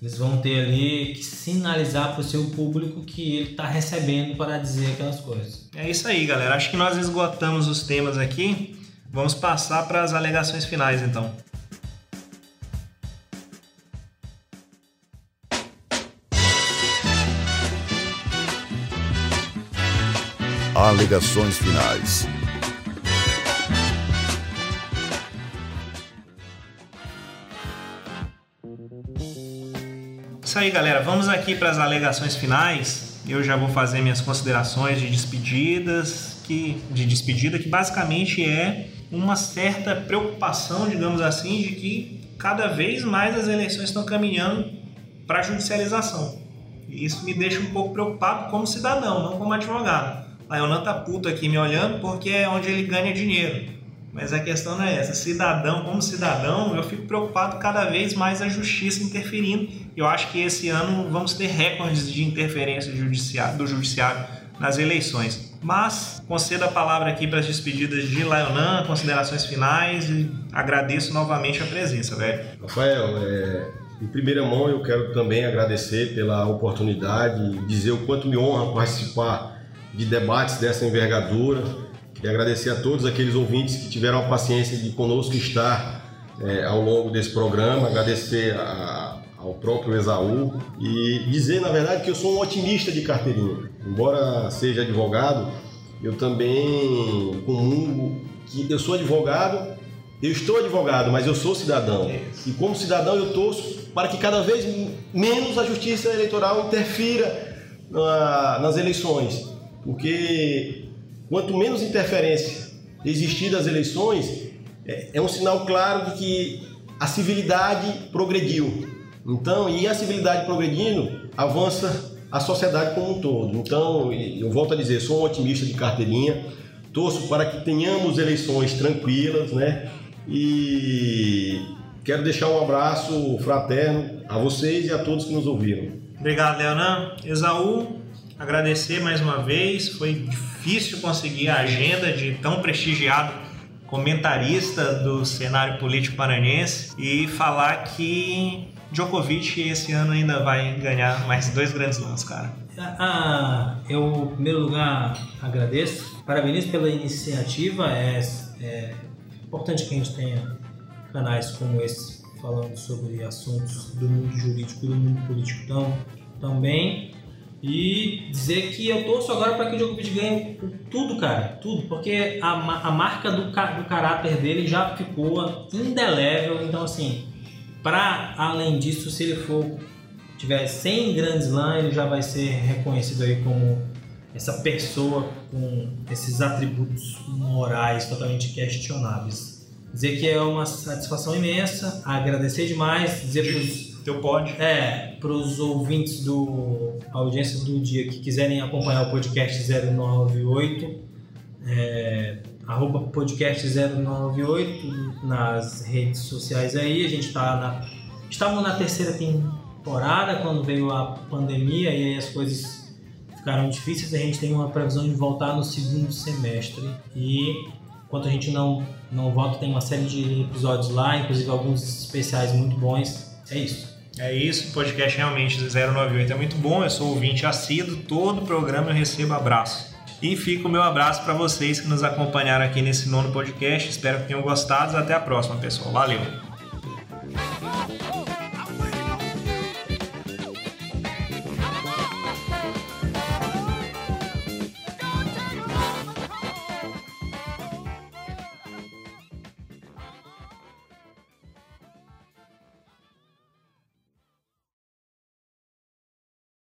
eles vão ter ali que sinalizar para o seu público que ele está recebendo para dizer aquelas coisas. É isso aí, galera. Acho que nós esgotamos os temas aqui. Vamos passar para as alegações finais, então. Alegações finais. Isso aí, galera. Vamos aqui para as alegações finais. Eu já vou fazer minhas considerações de despedidas, que de despedida que basicamente é uma certa preocupação, digamos assim, de que cada vez mais as eleições estão caminhando para judicialização. E isso me deixa um pouco preocupado como cidadão, não como advogado. A Yonan tá puto aqui me olhando porque é onde ele ganha dinheiro. Mas a questão não é essa. Cidadão, como cidadão, eu fico preocupado cada vez mais a justiça interferindo. Eu acho que esse ano vamos ter recordes de interferência do judiciário nas eleições. Mas concedo a palavra aqui para as despedidas de Laionan, considerações finais e agradeço novamente a presença, velho. Rafael, é, Em primeira mão, eu quero também agradecer pela oportunidade, dizer o quanto me honra participar de debates dessa envergadura. Queria agradecer a todos aqueles ouvintes que tiveram a paciência de conosco estar é, ao longo desse programa, agradecer a, ao próprio Esaú e dizer, na verdade, que eu sou um otimista de carteirinha. Embora seja advogado, eu também comungo que eu sou advogado, eu estou advogado, mas eu sou cidadão. E como cidadão eu torço para que cada vez menos a justiça eleitoral interfira na, nas eleições. Porque quanto menos interferência existir das eleições, é, é um sinal claro de que a civilidade progrediu. Então, e a civilidade progredindo, avança a sociedade como um todo. Então, eu volto a dizer, sou um otimista de carteirinha, torço para que tenhamos eleições tranquilas, né? E quero deixar um abraço fraterno a vocês e a todos que nos ouviram. Obrigado, Leonan. Esaú, agradecer mais uma vez. Foi difícil conseguir a agenda de tão prestigiado comentarista do cenário político paranense e falar que Djokovic esse ano ainda vai ganhar mais dois grandes lãs, cara. Ah, eu, em primeiro lugar, agradeço, parabenizo pela iniciativa. É, é importante que a gente tenha canais como esse falando sobre assuntos do mundo jurídico e do mundo político tão, também. E dizer que eu torço agora para que o Djokovic ganhe tudo, cara, tudo, porque a, a marca do, do caráter dele já ficou indelével. Então, assim, para além disso, se ele for tiver 100 grandes Slam, ele já vai ser reconhecido aí como essa pessoa com esses atributos morais totalmente questionáveis. Dizer que é uma satisfação imensa, agradecer demais, dizer para os Teu pode. é, para os ouvintes do audiência do dia que quiserem acompanhar o podcast 098, é, arroba podcast 098 nas redes sociais aí. A gente está na. Estávamos na terceira temporada quando veio a pandemia e aí as coisas ficaram difíceis. A gente tem uma previsão de voltar no segundo semestre e enquanto a gente não, não volta, tem uma série de episódios lá, inclusive alguns especiais muito bons. É isso. É isso, o podcast realmente do 098 é muito bom. Eu sou ouvinte assíduo, todo programa eu recebo abraço. E fica o meu abraço para vocês que nos acompanharam aqui nesse nono podcast. Espero que tenham gostado. Até a próxima, pessoal. Valeu!